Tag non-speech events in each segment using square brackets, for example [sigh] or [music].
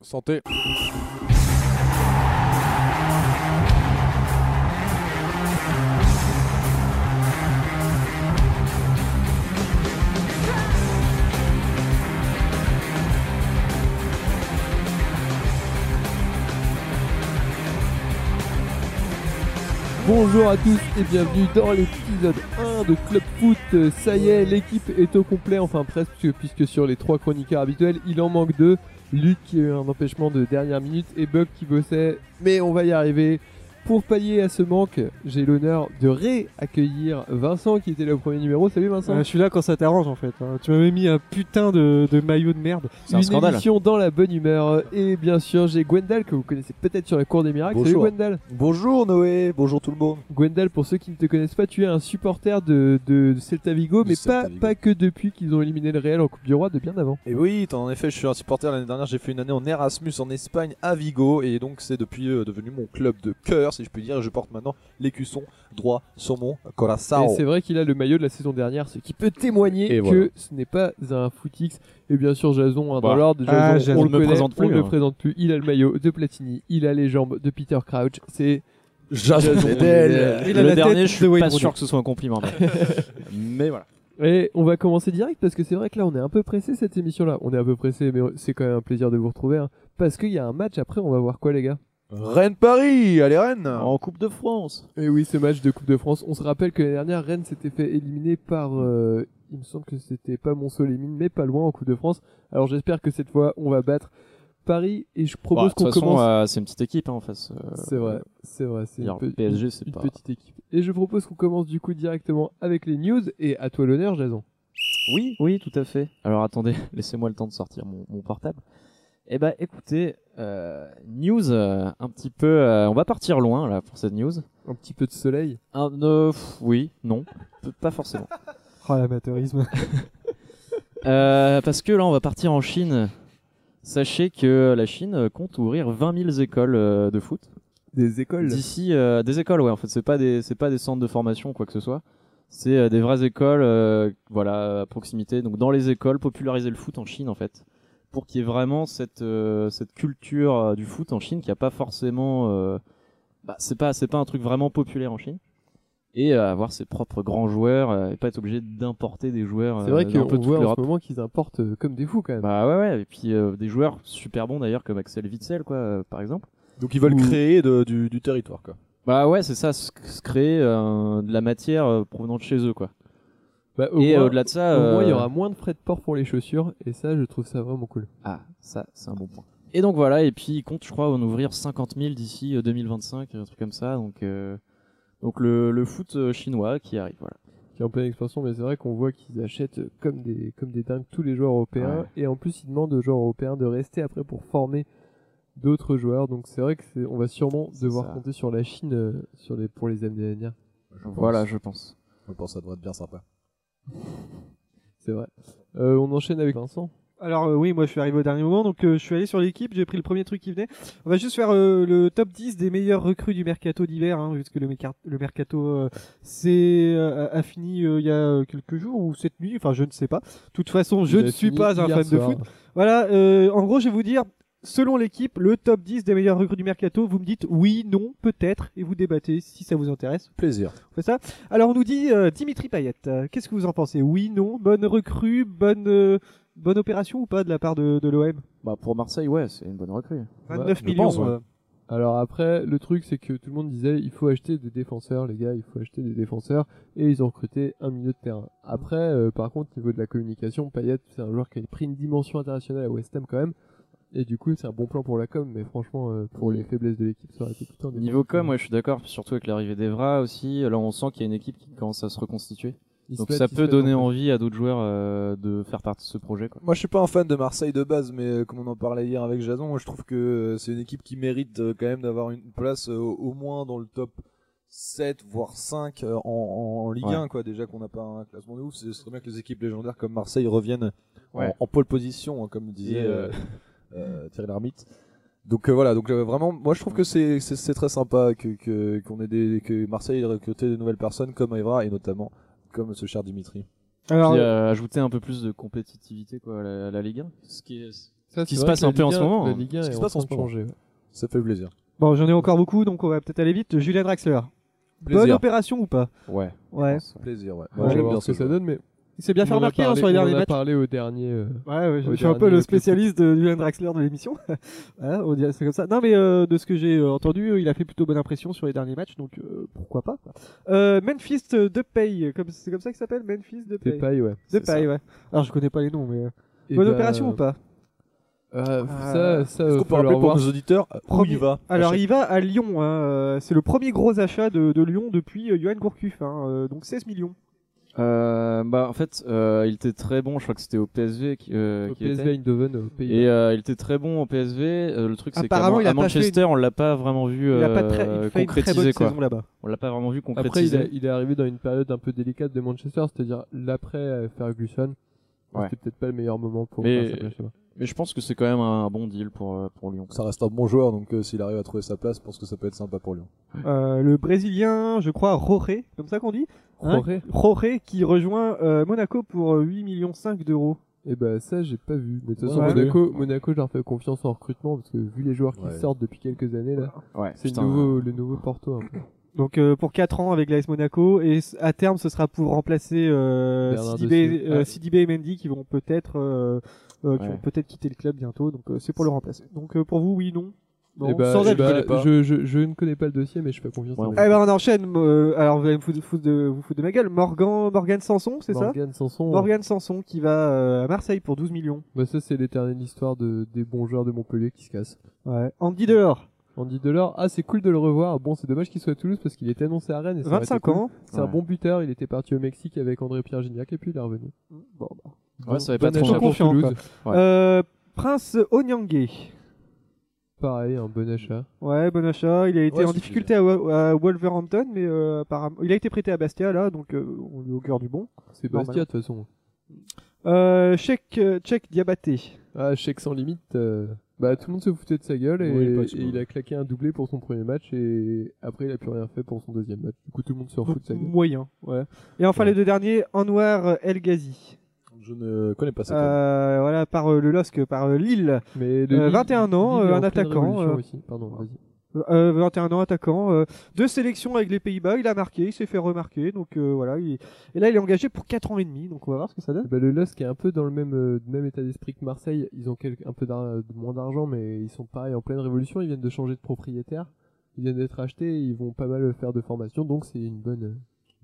Santé. Bonjour à tous et bienvenue dans l'épisode 1 de Club Foot. Euh, Ça y est, l'équipe est au complet, enfin presque, puisque sur les trois chroniqueurs habituels, il en manque deux. Luc qui a eu un empêchement de dernière minute et Buck qui bossait, mais on va y arriver. Pour pallier à ce manque, j'ai l'honneur de réaccueillir Vincent qui était là au premier numéro. Salut Vincent. Euh, je suis là quand ça t'arrange en fait. hein. Tu m'avais mis un putain de, de maillot de merde. Une émission dans la bonne humeur. Et bien sûr, j'ai Gwendal que vous connaissez peut-être sur la cour des miracles. Bonjour. Salut Gwendal. Bonjour Noé, bonjour tout le monde. Gwendal, pour ceux qui ne te connaissent pas, tu es un supporter de, de, de Celta Vigo, De mais Celta pas, Vigo. pas que depuis qu'ils ont éliminé le Real en Coupe du Roi, de bien avant. Et oui, en effet, je suis un supporter l'année dernière, j'ai fait une année en Erasmus en Espagne à Vigo et donc c'est depuis euh, devenu mon club de cœur, si je puis dire, et je porte maintenant l'écusson droit sur mon Et c'est vrai qu'il a le maillot de la saison dernière, ce qui peut témoigner Et que voilà. ce n'est pas un footix. Et bien sûr, Jason, hein, dans l'ordre, Jason, Ah, Jason on le ne me connaît, présente on plus, ne le hein. présente plus. Il a le maillot de Platini, il a les jambes de Peter Crouch. C'est Jason Bedel. Il a le la dernier, tête je suis de pas sûr que ce soit un compliment. Mais, [laughs] mais voilà. Et on va commencer direct parce que c'est vrai que là on est un peu pressé cette émission là. On est un peu pressé mais c'est quand même un plaisir de vous retrouver hein. parce qu'il y a un match après on va voir quoi les gars? Rennes-Paris, allez Rennes En Coupe de France. Et oui ce match de Coupe de France. On se rappelle que l'année dernière Rennes s'était fait éliminer par euh, il me semble que c'était pas Monceau-les-Mines mais pas loin en Coupe de France. Alors j'espère que cette fois on va battre Paris et je propose de qu'on toute façon, commence. euh, c'est une petite équipe hein, en face. euh, C'est vrai, c'est vrai, c'est une, pe- PSG, c'est une pas. petite équipe. Et je propose qu'on commence du coup directement avec les news et à toi l'honneur Jason. Oui, oui, tout à fait. Alors attendez, [laughs] laissez-moi le temps de sortir mon, mon portable. Eh ben, écoutez, euh, news euh, un petit peu. euh, on va partir loin là pour cette news. Un petit peu de soleil. Un, euh, pff, oui, non, P- pas forcément. [laughs] Oh l'amateurisme. [laughs] Euh, parce que là, on va partir en Chine. Sachez que la Chine compte ouvrir 20 000 écoles euh, de foot. Des écoles? D'ici, euh, des écoles, ouais. En fait, c'est pas des, c'est pas des centres de formation, quoi que ce soit. C'est euh, des vraies écoles, euh, voilà, à proximité. Donc, dans les écoles, populariser le foot en Chine, en fait, pour qu'il y ait vraiment cette, euh, cette culture euh, du foot en Chine qui a pas forcément, euh, bah, c'est pas, c'est pas un truc vraiment populaire en Chine. Et euh, avoir ses propres grands joueurs euh, et pas être obligé d'importer des joueurs. C'est vrai euh, d'un qu'on peu toute voit en l'Europe. ce moment qu'ils importent euh, comme des fous quand même. Bah ouais, ouais. Et puis euh, des joueurs super bons d'ailleurs comme Axel Witsel, quoi, euh, par exemple. Donc ils veulent Ou- créer de- du, du territoire quoi. Bah ouais, c'est ça, se, se créer euh, de la matière euh, provenant de chez eux, quoi. Bah, au Et moins- au-delà de ça, Au moins, il y euh, aura moins de frais de port pour les chaussures, et ça, je trouve ça vraiment cool. ah, ça, c'est un bon point. Et donc voilà, et puis ils comptent, je crois, en ouvrir 50 000 d'ici euh, 2025, un truc comme ça. Donc, euh, donc le, le foot euh, chinois qui arrive, voilà. Qui est en pleine expansion, mais c'est vrai qu'on voit qu'ils achètent euh, comme des, comme des dingues tous les joueurs européens, Ouais. et en plus, ils demandent aux joueurs européens de rester après pour former d'autres joueurs. Donc c'est vrai que c'est- on va sûrement C'est devoir ça. compter sur la Chine euh, sur les, pour les années à venir. Voilà, je pense. Je pense que ça devrait être bien sympa. C'est vrai. Euh, on enchaîne avec Vincent. Alors euh, oui, moi je suis arrivé au dernier moment, donc euh, je suis allé sur l'équipe, j'ai pris le premier truc qui venait. On va juste faire euh, le top 10 des meilleurs recrues du mercato d'hiver, hein, puisque le, mercato euh, c'est euh, a fini euh, il y a quelques jours ou cette nuit, enfin je ne sais pas. De toute façon, je ne suis pas un fan de foot. Voilà, euh, en gros, je vais vous dire, selon l'équipe, le top 10 des meilleurs recrues du mercato, vous me dites oui, non, peut-être, et vous débattez si ça vous intéresse. Plaisir. On fait ça Alors on nous dit euh, Dimitri Payet, euh, qu'est-ce que vous en pensez? Oui, non, bonne recrue, bonne, euh, bonne opération ou pas de la part de, de l'OM Bah pour Marseille, ouais, c'est une bonne recrue. 29 je millions. pense, ouais. euh, Alors après, le truc c'est que tout le monde disait il faut acheter des défenseurs, les gars, il faut acheter des défenseurs, et ils ont recruté un milieu de terrain. Après, euh, par contre, niveau de la communication, Payet c'est un joueur qui a pris une dimension internationale à West Ham quand même, et du coup c'est un bon plan pour la com, mais franchement euh, pour les faiblesses de l'équipe ça aurait été plutôt un Niveau com, ouais, je suis d'accord, surtout avec l'arrivée d'Evra aussi. Là, on sent qu'il y a une équipe qui commence à se reconstituer. Donc ça peut donner envie à d'autres joueurs euh, de faire partie de ce projet, quoi. Moi, je suis pas un fan de Marseille de base, mais euh, comme on en parlait hier avec Jason, moi, je trouve que euh, c'est une équipe qui mérite euh, quand même d'avoir une place euh, au moins dans le top 7 voire 5 euh, en, en Ligue Ouais. 1 quoi. Déjà qu'on n'a pas un classement de ouf, c'est- ce serait bien que les équipes légendaires comme Marseille reviennent en- Ouais. en, pole position, hein, comme disait Et, [laughs] euh, Thierry Lhermitte. Donc euh, voilà, donc euh, vraiment, moi je trouve que c'est très sympa que que qu'on ait des que Marseille ait recruté de nouvelles personnes comme Evra et notamment comme ce cher Dimitri. Alors, Puis, euh, ajouter un peu plus de compétitivité quoi, à la, à la Ligue 1. Ce qui est Ça, qui c'est se passe un peu en ce 1 moment, La hein. Ligue 1 Ce qui se passe en ce moment. ouais. Ça fait plaisir. Bon, j'en ai encore beaucoup, donc on va peut-être aller vite. Julien Draxler. Bonne opération ou pas? Ouais. Ouais. Plaisir, ouais. Voir bien ce que ça donne, mais Il s'est bien on fait remarquer hein, sur les on en derniers a matchs. parlé au dernier. euh, Ouais, ouais, je, suis un peu le spécialiste de Julian Draxler de l'émission. Voilà, [laughs] on dirait c'est comme ça. Non, mais euh, de ce que j'ai euh, entendu, euh, il a fait plutôt bonne impression sur les derniers matchs, donc euh, pourquoi pas. quoi. Euh, Memphis de Pay, comme c'est comme ça qu'il s'appelle, Memphis de Pay. paille, ouais. De. Pay, ouais. Alors je connais pas les noms, mais euh, Et bonne bah, opération ou pas? euh, Euh, Ça, ça, qu'on peut rappeler pour voir. nos auditeurs où il va Alors il va à Lyon. Hein, euh, c'est le premier gros achat de, de Lyon depuis euh, Johan Gourcuff, hein, euh, donc 16 millions. Euh, bah en fait, euh, il était très bon. Je crois que c'était au PSV qui, euh, Au qui PSV était. Eindhoven, au pays. Et euh, il était très bon au PSV. Euh, le truc c'est qu'à a à Manchester, on l'a pas vraiment vu Il a pas euh, très, il fait une très bonne concrétiser quoi. saison là-bas. On l'a pas vraiment vu Après, il concrétiser. est, il est arrivé dans une période un peu délicate de Manchester, c'est-à-dire l'après Ferguson. Ouais. C'était peut-être pas le meilleur moment pour Mais- faire sa place là-bas. Mais je pense que c'est quand même un bon deal pour euh, pour Lyon. Ça reste un bon joueur, donc euh, s'il arrive à trouver sa place, je pense que ça peut être sympa pour Lyon. Euh, le Brésilien, je crois, Roré, comme ça qu'on dit Hein Jorge Roré qui rejoint euh, Monaco pour euh, 8 millions 5 d'euros. Et bah ça j'ai pas vu. Mais de toute façon Ouais. Monaco, Monaco je leur fais confiance en recrutement parce que vu les joueurs qui Ouais. sortent depuis quelques années là, Ouais. c'est le nouveau, le nouveau Porto un peu. Donc euh, pour 4 ans avec l'AS Monaco et à terme ce sera pour remplacer euh, euh, Ah. Sidibé et Mendy qui vont peut-être euh, qui Ouais. vont peut-être quitter le club bientôt donc euh, c'est pour le remplacer. Donc euh, pour vous oui non. Non, Et bah, sans eh avis. bah, connais pas. je, je, je ne connais pas le dossier mais je fais confiance Ouais. Eh ben on enchaîne. euh, alors vous allez me foutre, foutre de, vous foutre de ma gueule. Morgan Morgan Sanson c'est ça? Morgan Sanson. Morgan Sanson qui va euh, à Marseille pour 12 millions. Bah ça c'est l'éternelle histoire de, des bons joueurs de Montpellier qui se cassent. Ouais. Andy Delors, Andy Delors, ah c'est cool de le revoir. Bon c'est dommage qu'il soit à Toulouse parce qu'il était annoncé à Rennes. Et ça aurait été 25 cool. ans. C'est un bon buteur. Il était parti au Mexique avec André Pierre Gignac et puis il est revenu. Bon, bah. Ouais, ça avait Bon pas trop confiant. Ouais. Euh, Prince Onyangé. Pareil, un bon achat. Ouais, bon achat. Il a été Ouais, en difficulté à, Wolverhampton, mais euh, apparemment, il a été prêté à Bastia là, donc euh, on est au cœur du bon. C'est. Bastia de toute façon. Euh, Cheikh euh, Cheikh Diabaté. Ah, chèque sans limite. euh, Bah, tout le monde se foutait de sa gueule et, il a claqué un doublé pour son premier match et après il a plus rien fait pour son deuxième match. Du coup, tout le monde se refout de sa gueule. moyen, ouais. Et enfin Ouais. les deux derniers, Anwar El Ghazi. Je ne connais pas ça. Euh, voilà, par euh, le LOSC, par euh, Lille. Mais Euh, Lille- 21 ans, Lille est en un attaquant, aussi. Pardon, vas-y. Euh, 21 ans, attaquant. euh, deux sélections avec les Pays-Bas, il a marqué, il s'est fait remarquer. Donc euh, voilà, il- et là il est engagé pour 4 ans et demi. Donc on va voir ce que ça donne. Bah, le LOSC est un peu dans le même, même état d'esprit que Marseille. Ils ont quelques- un peu moins d'argent, mais ils sont pareil en pleine révolution. Ils viennent de changer de propriétaire. Ils viennent d'être achetés. et Ils vont pas mal faire de formation, donc c'est une bonne.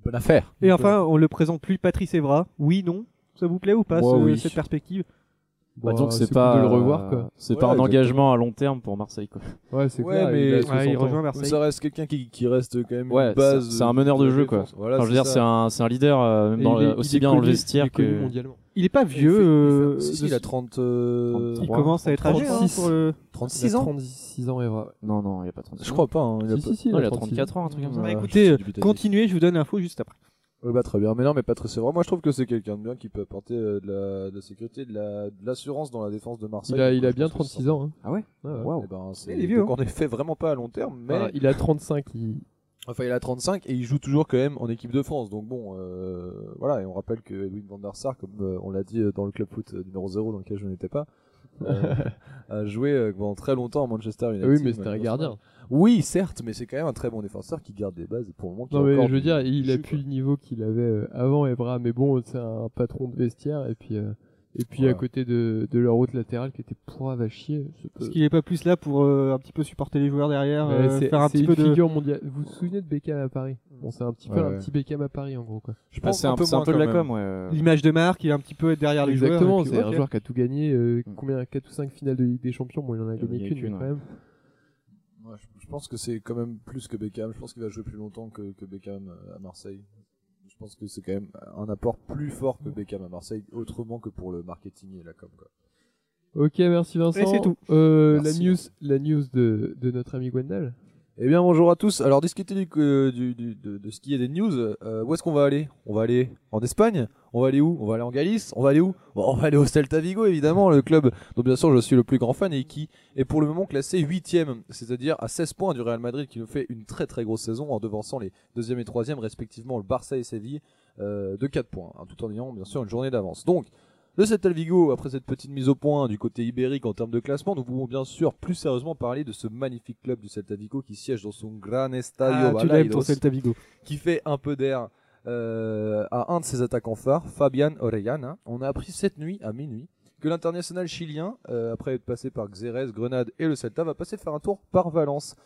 Bonne affaire. Et enfin, on le présente plus Patrice Evra. Oui, non Ça vous plaît ou pas, Moi, ce- oui. cette perspective? Bah, bon, donc c'est cool pas de le revoir quoi. C'est Ouais, pas un engagement à long terme pour Marseille quoi. Ouais, c'est Ouais, clair. mais- il, a Ouais, 60 Ouais, il ans. rejoint Mais Marseille. ça reste quelqu'un qui, qui reste quand même Ouais, une base. c'est- c'est un meneur de jeu, quoi. défense. Voilà, Enfin, je veux dire, c'est ça. un, c'est un leader euh, même Et dans il est- aussi est bien dans le connu- vestiaire il est connu que. mondialement. Il est pas Il fait- vieux. il fait- euh, Si, si, de- il a 30. euh, il 33, commence à être âgé. hein, 36. pour le- 36 Il a ans 36 ans, Evra. Non, non, il a pas 36 Je crois pas. Hein, il a Si, pas- si, si, Non, il a 36. 34 ans, un truc comme ça. Bah, écoutez, euh, continuez, je vous donne l'info juste après. Ouais, bah très bien. Mais non, mais Patrice Evra, moi je trouve que c'est quelqu'un de bien qui peut apporter euh, de, la, de la sécurité, de la- de l'assurance dans la défense de Marseille. Il a, Donc, il a je bien pense que 36 c'est ans. Hein. Ah ouais Ouais, ouais. Waouh. Eh ben, c'est Il est vieux, donc hein. en effet vraiment pas à long terme, mais Enfin, il a 35. Il... enfin il a 35 et il joue toujours quand même en équipe de France. Donc bon, euh, voilà. Et on rappelle que Edwin van der Sar, comme euh, on l'a dit euh, dans le club foot euh, numéro 0 dans lequel je n'étais pas, euh, [laughs] a joué euh, pendant très longtemps à Manchester United. Oui, mais c'était un malheureusement. gardien. Oui, certes, mais c'est quand même un très bon défenseur qui garde des bases pour le moment. qui Non, a mais je veux dire, il a plus le niveau qu'il avait euh, avant Evra. Mais bon, c'est un patron de vestiaire. Et puis, euh, et puis à côté de, de leur route latérale qui était pourrave à chier. Est-ce qu'il est pas plus là pour euh, un petit peu supporter les joueurs derrière, euh, c'est faire un petit une peu de. figure mondiale. Vous vous souvenez de Beckham à Paris? Bon, c'est un petit peu Ouais, un ouais. petit Beckham à Paris en gros quoi. Je Bah, c'est un, c'est un moins peu de la com, ouais. L'image de marque, il est un petit peu être derrière les joueurs. Exactement, c'est un joueur qui a tout gagné. euh, combien 4 ou 5 finales de Ligue des Champions? Bon, il en a gagné qu'une, mais quand ouais. même. Ouais, je, je pense que c'est quand même plus que Beckham. Je pense qu'il va jouer plus longtemps que, que Beckham euh, à Marseille. Je pense que c'est quand même un apport plus fort que Beckham à Marseille, autrement que pour le marketing et la com. Quoi. Ok, merci Vincent. Et c'est tout. Euh, Merci. La news, la news de, de notre ami Gwendal. Eh bien, bonjour à tous. Alors, discuter du- de, de ce qui est des news. euh, où est-ce qu'on va aller? On va aller en Espagne? On va aller où? On va aller en Galice? On va aller où? On va aller au Celta Vigo, évidemment, le club dont bien sûr je suis le plus grand fan et qui est pour le moment classé 8 c'est-à-dire à 16 points du Real Madrid qui nous fait une très très grosse saison en devançant les deuxième et troisième respectivement le Barça et Séville euh, de 4 points, hein, tout en ayant bien sûr une journée d'avance. Donc, Le Celta Vigo, après cette petite mise au point du côté ibérique en termes de classement, nous pouvons bien sûr plus sérieusement parler de ce magnifique club du Celta Vigo qui siège dans son Gran Estadio Ah, tu l'aimes ton Celta Vigo. qui fait un peu d'air euh, à un de ses attaquants phares, Fabian Orellana. On a appris cette nuit, à minuit, que l'international chilien, euh, après être passé par Xérès, Grenade et le Celta, va passer faire un tour par Valence.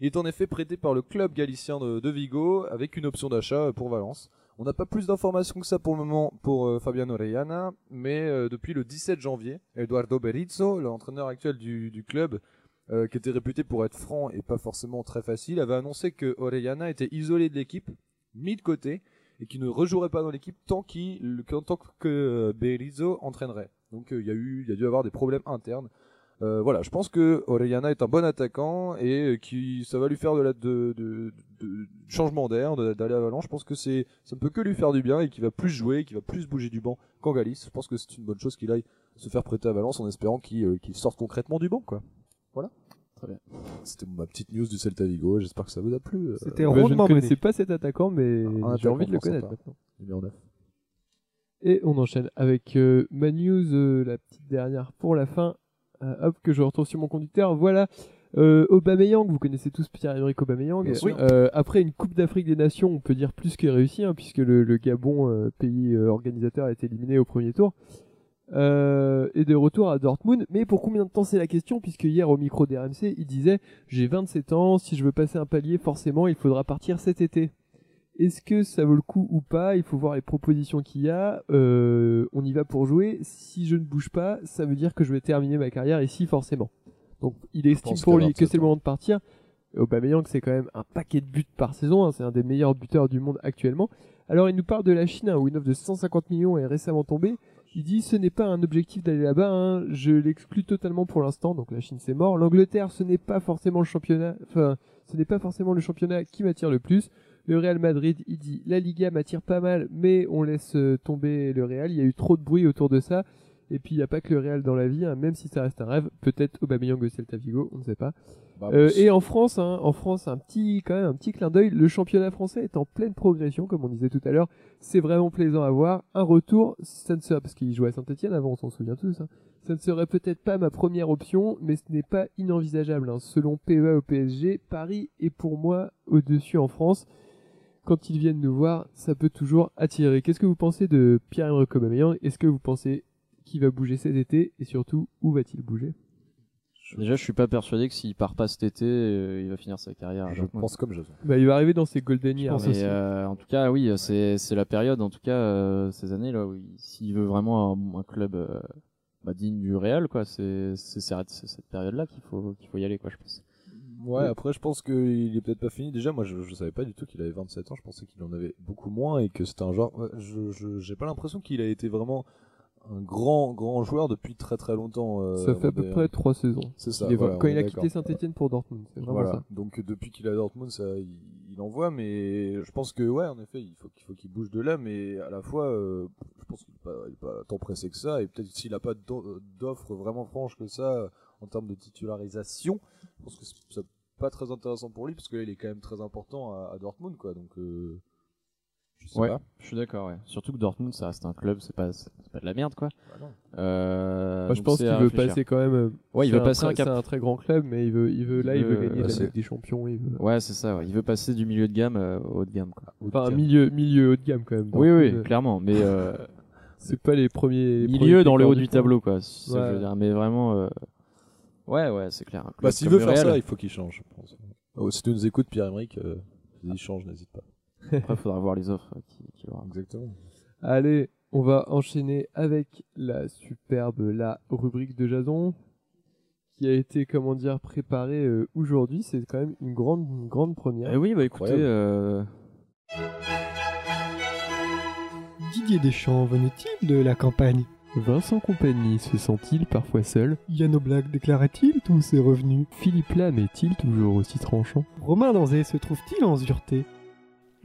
Il est en effet prêté par le club galicien de, de Vigo avec une option d'achat pour Valence. On n'a pas plus d'informations que ça pour le moment pour euh, Fabian Orellana, mais euh, depuis le 17 janvier, Eduardo Berizzo, l'entraîneur actuel du, club, euh, qui était réputé pour être franc et pas forcément très facile, avait annoncé que Orellana était isolé de l'équipe, mis de côté, et qu'il ne rejouerait pas dans l'équipe tant, qu'il, tant que euh, Berizzo entraînerait. Donc il y a il y a dû avoir des problèmes internes. Euh, voilà, je pense que Orellana est un bon attaquant et euh, qui ça va lui faire de la de, de, de- changement d'air de- d'aller à Valence. Je pense que c'est ça ne peut que lui faire du bien et qu'il va plus jouer, qu'il va plus bouger du banc qu'en Galice. Je pense que c'est une bonne chose qu'il aille se faire prêter à Valence en espérant qu'il euh, qu'il sorte concrètement du banc quoi. Voilà. Très bien. C'était ma petite news du Celta Vigo. J'espère que ça vous a plu. Euh, C'était rondement connaissais mené. pas cet attaquant, mais Un j'ai envie de le connaître maintenant. numéro 9. Et on enchaîne avec euh, ma news, euh, la petite dernière pour la fin. Euh, hop, que je retrouve sur mon conducteur. Voilà. Euh, Aubameyang, vous connaissez tous Pierre-Emerick Aubameyang. Euh, après une Coupe d'Afrique des Nations, on peut dire plus que réussi, hein, puisque le, le Gabon, euh, pays euh, organisateur, a été éliminé au premier tour. Et de retour à Dortmund. Mais pour combien de temps c'est la question Puisque hier au micro d'RMC, il disait j'ai 27 ans, si je veux passer un palier, forcément, il faudra partir cet été. Est-ce que ça vaut le coup ou pas? Il faut voir les propositions qu'il y a. Euh, on y va pour jouer. Si je ne bouge pas, ça veut dire que je vais terminer ma carrière ici forcément. Donc il estime pour lui que 27 c'est le moment de partir. Aubameyang, c'est quand même un paquet de buts par saison. hein. C'est un des meilleurs buteurs du monde actuellement. Alors il nous parle de la Chine, hein, où une offre de 150 millions est récemment tombée. Il dit ce n'est pas un objectif d'aller là-bas, hein. je l'exclus totalement pour l'instant, donc la Chine c'est mort. L'Angleterre ce n'est pas forcément le championnat, enfin ce n'est pas forcément le championnat qui m'attire le plus. Le Real Madrid, il dit la Liga m'attire pas mal, mais on laisse euh, tomber le Real. Il y a eu trop de bruit autour de ça. Et puis il n'y a pas que le Real dans la vie, hein, même si ça reste un rêve. Peut-être Aubameyang au Celta Vigo, on ne sait pas. Euh, et en France, hein, en France, un petit, quand même, un petit clin d'œil. Le championnat français est en pleine progression, comme on disait tout à l'heure. C'est vraiment plaisant à voir. Un retour, ça ne serait, parce qu'il jouait à Saint-Etienne avant, on s'en souvient tous. hein. Ça ne serait peut-être pas ma première option, mais ce n'est pas inenvisageable. Selon PEA au PSG, Paris est pour moi au-dessus en France. Quand ils viennent nous voir, ça peut toujours attirer. Qu'est-ce que vous pensez de Pierre-Emerick Aubameyang? Est-ce que vous pensez qu'il va bouger cet été? Et surtout, où va-t-il bouger? Déjà, je suis pas persuadé que s'il part pas cet été, euh, il va finir sa carrière. Je pense comme Jason. bah, Il va arriver dans ses golden years. euh, en tout cas, oui, c'est c'est la période, en tout cas, euh, ces années là, où il- s'il veut vraiment un, un club euh, bah, digne du Real, quoi, c'est cette période-là qu'il faut qu'il faut y aller, quoi, je pense. Ouais, après je pense qu'il est peut-être pas fini. Déjà, moi je, je savais pas du tout qu'il avait 27 ans. Je pensais qu'il en avait beaucoup moins et que c'était un genre. ouais, je j'ai pas l'impression qu'il a été vraiment un grand grand joueur depuis très très longtemps. euh, Ça fait à peu près trois saisons. C'est ça. Il est- voilà, quand il a quitté Saint-Etienne pour Dortmund, Voilà. ça. Donc depuis qu'il à Dortmund, ça, il, il envoie, mais je pense que ouais, en effet, il faut qu'il faut qu'il bouge de là, mais à la fois, euh, je pense qu'il est pas, il est pas tant pressé que ça, et peut-être s'il a pas d'o- d'offre vraiment franche que ça euh, en termes de titularisation, je pense que c'est pas très intéressant pour lui parce que là, il est quand même très important à, à Dortmund, quoi. Donc euh, je sais Ouais. pas. Je suis d'accord, ouais. Surtout que Dortmund, ça reste un club, c'est pas c'est pas de la merde, quoi. Bah. Euh, Moi, je pense qu'il veut réfléchir. passer quand même. euh, Ouais, il c'est veut un passer très- un cap. C'est un très grand club, mais il veut, il veut, Il là, il veut veut- gagner la Ligue des Champions. Il veut... Ouais, c'est ça. ouais. Il veut passer du milieu de gamme euh, au haut de gamme, quoi. Enfin, un milieu, milieu haut de gamme quand même. Oui, oui, clairement. Mais euh, [laughs] C'est pas les premiers. milieu premiers dans le haut du tableau, quoi. c'est ça que je veux dire. Mais vraiment, euh, ouais, ouais, c'est clair. Bah s'il veut faire ça, il faut qu'il change. Je pense. Oh, si tu nous écoutes, Pierre-Emerick, euh, il change, n'hésite pas. [laughs] Après, il faudra voir les offres euh, qu'il aura. Exactement. Allez, on va enchaîner avec la superbe, la rubrique de Jason, qui a été, comment dire, préparée euh, aujourd'hui. C'est quand même une grande, une grande première. Eh oui, bah écoutez, euh, Didier Deschamps venait-il de la campagne? Vincent Compagnie se sent-il parfois seul? Yann Oblak déclarait-il tous ses revenus? Philippe Lam est-il toujours aussi tranchant? Romain Danzé se trouve-t-il en sûreté?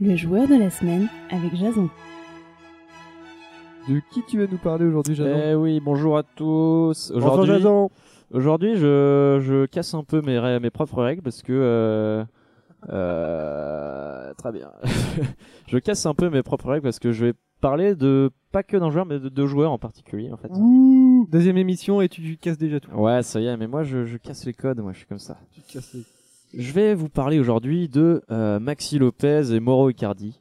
Le joueur de la semaine avec Jason. De qui tu vas nous parler aujourd'hui, Jason? Eh oui, bonjour à tous. Bonjour Aujourd'hui, Jason aujourd'hui, je, je casse un peu mes propres règles parce que euh, euh, très bien. [laughs] je casse un peu mes propres règles parce que je vais parler de pas que d'un joueur, mais de deux joueurs en particulier en fait. Deuxième émission et tu casses déjà tout. Ouais, ça y est, mais moi je, je casse les codes, moi je suis comme ça. Je vais vous parler aujourd'hui de euh, Maxi Lopez et Mauro Icardi.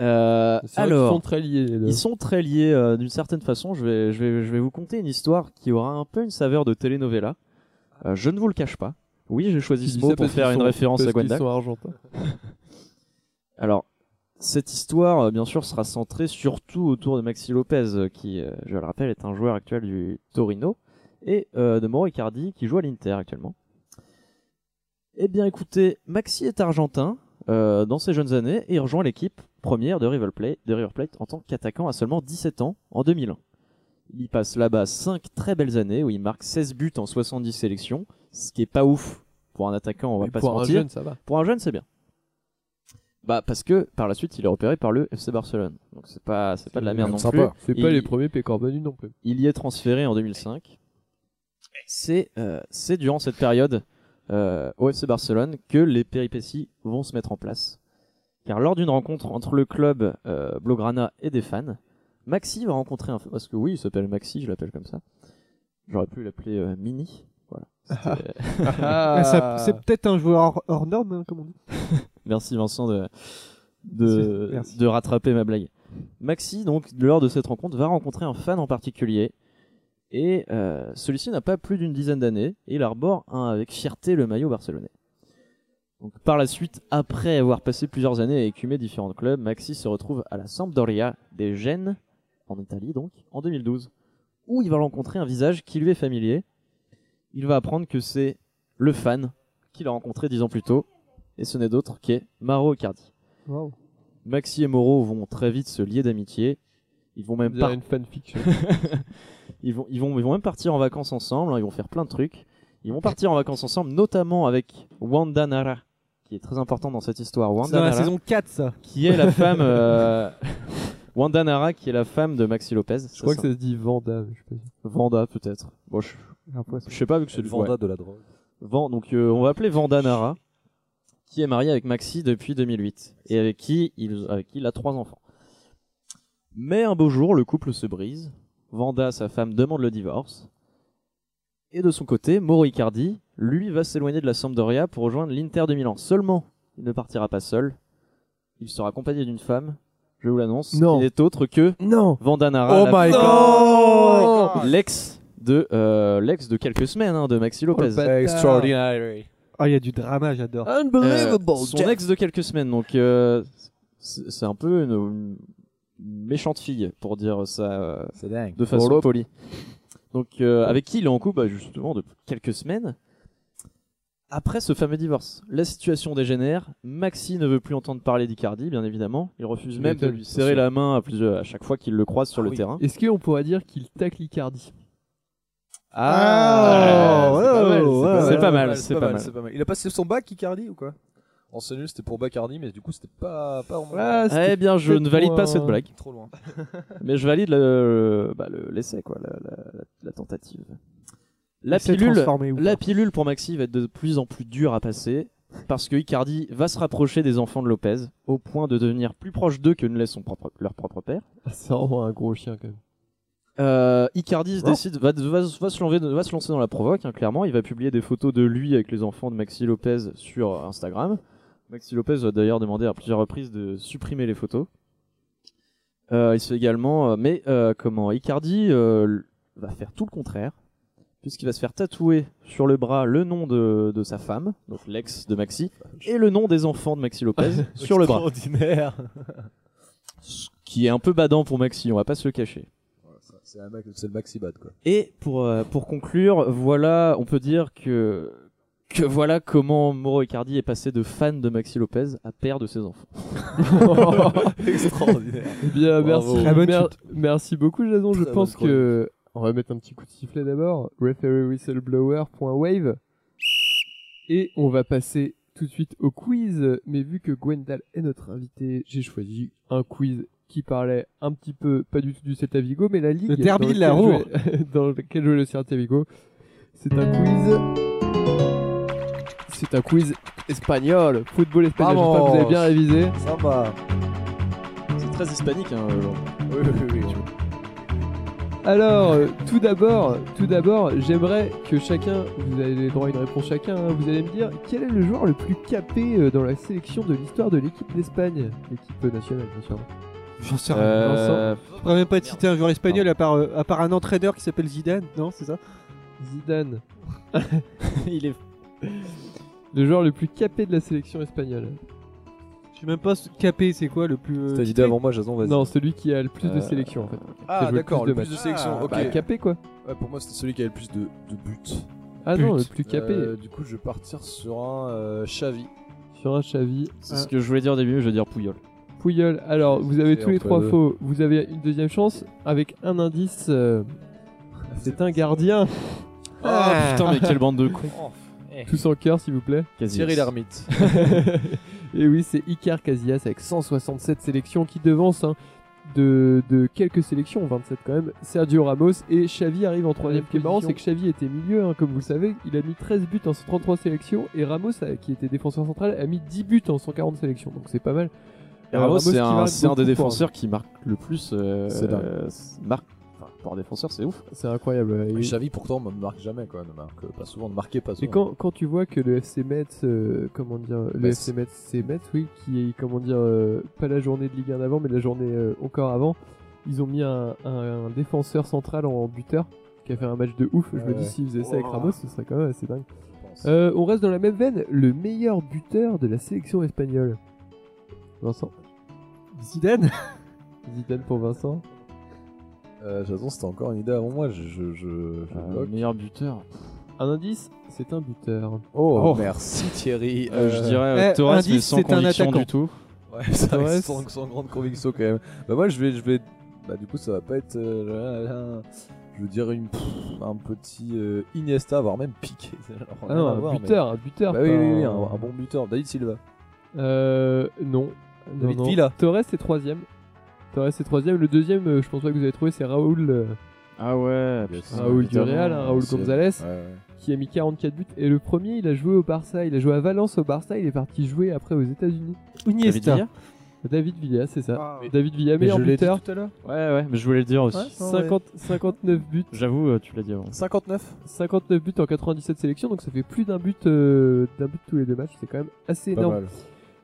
Euh, alors, sont très liés. les ils sont très liés euh, d'une certaine façon. Je vais, je, vais, je vais vous conter une histoire qui aura un peu une saveur de telenovela. Euh, je ne vous le cache pas. Oui, j'ai choisi Tu ce mot pour faire une référence à Gwenda. argentins. Alors, cette histoire, euh, bien sûr, sera centrée surtout autour de Maxi Lopez, euh, qui, euh, je le rappelle, est un joueur actuel du Torino, et de Mauro Icardi, qui joue à l'Inter actuellement. Eh bien, écoutez, Maxi est argentin euh, dans ses jeunes années et il rejoint l'équipe première de River Plate, de River Plate en tant qu'attaquant à seulement 17 ans en 2001. Il y passe là-bas 5 très belles années où il marque 16 buts en 70 sélections, ce qui est pas ouf pour un attaquant, on va Mais pas se pour un mentir. jeune, ça va. Pour un jeune, c'est bien. Bah parce que par la suite, il est repéré par le FC Barcelone. Donc c'est pas c'est pas de la merde non sympa. plus. C'est pas Il- les premiers Pécorbanu non plus. Il y est transféré en 2005. C'est euh, c'est durant cette période euh, au FC Barcelone que les péripéties vont se mettre en place. Car lors d'une rencontre entre le club euh, Blaugrana et des fans, Maxi va rencontrer un parce que oui, il s'appelle Maxi, je l'appelle comme ça. J'aurais pu l'appeler euh, Mini. Voilà. C'était- [laughs] Ah, ça- C'est peut-être un joueur hors, hors norme, hein, comme on dit. [laughs] Merci Vincent de, de, Merci. de rattraper ma blague. Maxi, donc, lors de cette rencontre, va rencontrer un fan en particulier. Et euh, celui-ci n'a pas plus d'une dizaine d'années. Et il arbore un, avec fierté le maillot barcelonais. Donc, par la suite, après avoir passé plusieurs années à écumer différents clubs, Maxi se retrouve à la Sampdoria des Gènes, en Italie donc, en 2012. Où il va rencontrer un visage qui lui est familier. Il va apprendre que c'est le fan qu'il a rencontré dix ans plus tôt, et ce n'est d'autre qu'est Maro Icardi. Maxi et Moro vont très vite se lier d'amitié. Ils vont même dirait une fanfiction. [laughs] ils vont, ils vont, ils vont même partir en vacances ensemble. hein, Ils vont faire plein de trucs. Ils vont partir en vacances ensemble, notamment avec Wanda Nara, qui est très important dans cette histoire. C'est Wanda dans la Nara, saison 4, ça. qui est la femme, euh, [laughs] [laughs] Wanda Nara, qui est la femme de Maxi Lopez. Je crois que ça se dit Vanda. mais je sais pas si- Vanda peut-être. Bon, je, je sais pas vu que c'est C'est le Vanda de la drogue. Van- donc euh, on va appeler Vanda Nara, qui est marié avec Maxi depuis 2008 et avec qui il, avec qui il a trois enfants. Mais un beau jour, le couple se brise. Vanda, sa femme, demande le divorce. Et de son côté, Mauro Icardi, lui, va s'éloigner de la Sampdoria pour rejoindre l'Inter de Milan. Seulement, il ne partira pas seul. Il sera accompagné d'une femme, je vous l'annonce, Non. qui n'est autre que Non Vanda Nara, Oh my god l'ex de euh, l'ex de quelques semaines hein, de Maxi Lopez. Oh. Extraordinary. Oh, il y a du drama, j'adore. Unbelievable Euh, son ex de quelques semaines, donc euh, c'est un peu une, une méchante fille pour dire ça euh, dingue. de façon polie. Donc euh, avec qui il est en couple bah, justement depuis quelques semaines. Après ce fameux divorce, la situation dégénère. Maxi ne veut plus entendre parler d'Icardi, bien évidemment. Il refuse même de lui serrer la main à, plusieurs, à chaque fois qu'il le croise sur Ah le oui. terrain. Est-ce qu'on pourrait dire qu'il tacle Icardi? Ah, c'est pas mal, c'est pas mal. Il a passé son bac Icardi ou quoi? En nul c'était pour Bacardi, mais du coup c'était pas pas Ah, Eh bien, je ne valide pas cette blague. trop loin. [laughs] Mais je valide le, bah, le- l'essai, quoi, la, la- la- la tentative. La pilule, la pour Maxi va être de plus en plus dure à passer parce que Icardi va se rapprocher des enfants de Lopez au point de devenir plus proche d'eux que ne l'est son propre, leur propre père. [laughs] C'est vraiment un gros chien quand même. Euh, Icardi se Oh. décide, va, va, va se lancer, va se lancer dans la provoque, hein, clairement. Il va publier des photos de lui avec les enfants de Maxi Lopez sur Instagram. Maxi Lopez va d'ailleurs demander à plusieurs reprises de supprimer les photos. Euh, il se fait également, euh, mais euh, comment Icardi euh, va faire tout le contraire, puisqu'il va se faire tatouer sur le bras le nom de, de sa femme, donc l'ex de Maxi, et le nom des enfants de Maxi Lopez [laughs] sur le bras, Extraordinaire. ce qui est un peu badant pour Maxi, on va pas se le cacher. C'est le maxi bad quoi. Et pour, euh, pour conclure, voilà, on peut dire que, que voilà comment Mauro Icardi est passé de fan de Maxi Lopez à père de ses enfants. [laughs] Extraordinaire. Eh bien, Bravo. merci, Très bonne mer- chute. merci beaucoup, Jason. Je Très pense bonne que on va mettre un petit coup de sifflet d'abord. Refereewhistleblower.wave. Et on va passer tout de suite au quiz. Mais vu que Gwendal est notre invité, j'ai choisi un quiz qui parlait un petit peu, pas du tout du Celta Vigo, mais la ligue. Le derby dans de la jouait- [laughs] Dans lequel jouait le Celta Vigo. C'est un quiz. C'est un quiz espagnol, football espagnol. J'espère que vous avez bien révisé. Ça va. C'est très hispanique. Hein, Oui, oui, oui. oui. Alors, euh, tout d'abord, tout d'abord, j'aimerais que chacun, vous avez le droit à une réponse chacun, hein, vous allez me dire quel est le joueur le plus capé euh, dans la sélection de l'histoire de l'équipe d'Espagne, l'équipe nationale bien sûr. J'en sais rien. euh, Je pourrais même pas te citer un joueur espagnol à part, euh, à part un entraîneur qui s'appelle Zidane, non C'est ça? Zidane, [laughs] il est. [laughs] le joueur le plus capé de la sélection espagnole. Je sais même pas ce- capé, c'est quoi le plus. euh, T'as dit titré avant moi, Jason, vas-y. Non, celui qui a le plus de Euh, sélections en fait. Qui a Ah, joué le d'accord, plus le de plus de matchs. sélections. Ah, ok. Bah, capé quoi. Ouais, pour moi, c'était celui qui avait le plus de, de buts. Ah non, le plus capé. Euh, du coup, je vais partir sur un euh, Xavi. Sur un Xavi. C'est ce que je voulais dire au début, je veux dire Pouyol. Alors, vous avez tous les trois deux. faux. Vous avez une deuxième chance avec un indice. euh, c'est un gardien. Ah putain, mais quelle bande de cons. Tous en cœur, s'il vous plaît. Casillas. Thierry Lhermitte. [laughs] Et oui, c'est Icar Casillas avec 167 sélections qui devance hein, de, de quelques sélections, 27 quand même. Sergio Ramos et Xavi arrive en troisième. Ce qui est marrant, c'est que Xavi était milieu, hein, comme vous le savez. Il a mis 13 buts en 133 sélections et Ramos, euh, qui était défenseur central, a mis 10 buts en 140 sélections. Donc c'est pas mal. Et Ramos, c'est un, marque c'est un des défenseurs qui marque le plus. euh, C'est dingue. euh, marque. Enfin, pour un défenseur, c'est ouf. C'est incroyable. Et- Mais Xavi, pourtant, ne marque jamais, quoi. Ne marque pas souvent, ne marquait pas souvent. Et quand, quand tu vois que le FC Metz, euh, comment dire, le Metz. FC Metz, c'est Metz, oui, qui est, comment dire, euh, pas la journée de Ligue 1 d'avant, mais la journée euh, encore avant, ils ont mis un, un- un défenseur central en buteur qui a fait un match de ouf. Je me Ouais. dis, s'ils faisaient ça avec Oh. Ramos, ce serait quand même assez dingue. je pense. Euh, on reste dans la même veine, le meilleur buteur de la sélection espagnole. Vincent. Zidane [laughs] Zidane pour Vincent. Euh, Jason, c'était encore une idée avant moi. Je, je, je, je Euh, bloque. meilleur buteur. Un indice, c'est un buteur. Oh, Oh. merci Thierry. Euh, je dirais eh, euh, Torres, mais indice, sans c'est un conviction attaquant. du tout. Ouais, ça Torres. reste sans, sans grande conviction quand même. Bah moi je vais, je vais, bah du coup ça va pas être, euh, je veux dire une, pff, un petit euh, Iniesta, voire même Piqué. [laughs] Ah non, à un voir, mais- buteur, un buteur. Bah oui, oui, pas oui, un bon buteur. David Silva. Euh, non. David non, non. Villa. Torres est troisième. Torres est troisième. Le deuxième, euh, je pense pas que vous avez trouvé, c'est Raoul, euh, Ah ouais. Putain, Raoul du évidemment. Real, hein, Raoul C'est- Gonzalez, Ouais, ouais. qui a mis 44 buts. Et le premier, il a joué au Barça. Il a joué à Valence au Barça. Il est parti jouer après aux États-Unis. David Iniesta. Villa David Villa, c'est ça. Ah, David Villa, Mais meilleur je l'ai dit buteur. tout à l'heure Ouais, ouais, mais je voulais le dire aussi. Ouais. 50, 59 buts. J'avoue, euh, tu l'as dit avant. 59 59 buts en 97 sélections, donc ça fait plus d'un but, euh, d'un but tous les deux matchs. C'est quand même assez Pas énorme. mal.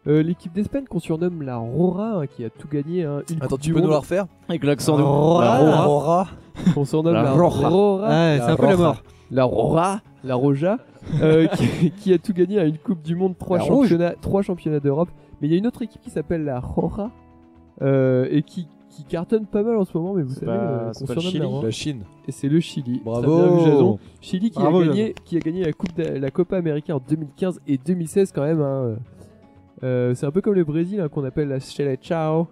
Euh, L'équipe d'Espagne qu'on surnomme la Rora, hein, qui a tout gagné, hein, une Attends, Coupe tu du peux nous Monde, la refaire Avec l'accent de. Rora. La Rora. Rora. [laughs] qu'on surnomme La la. Rora. Ouais, c'est La un peu la mort. la Rora, la Roja, [laughs] euh, qui, qui a tout gagné à une Coupe du Monde, trois La Rouge. championnats, trois championnats d'Europe. Mais il y a une autre équipe qui s'appelle la Rora euh, et qui, qui cartonne pas mal en ce moment. Mais vous C'est savez, pas- euh, c'est qu'on pas le surnomme Chili la Rora. La Chine. Et c'est le Chili. Très Bravo. bien vu, Jason. Chili qui, Bravo, a gagné, qui a gagné la Coupe de- la Copa América en 2015 et 2016 quand même. hein. Euh, c'est un peu comme le Brésil hein, qu'on appelle la Seleção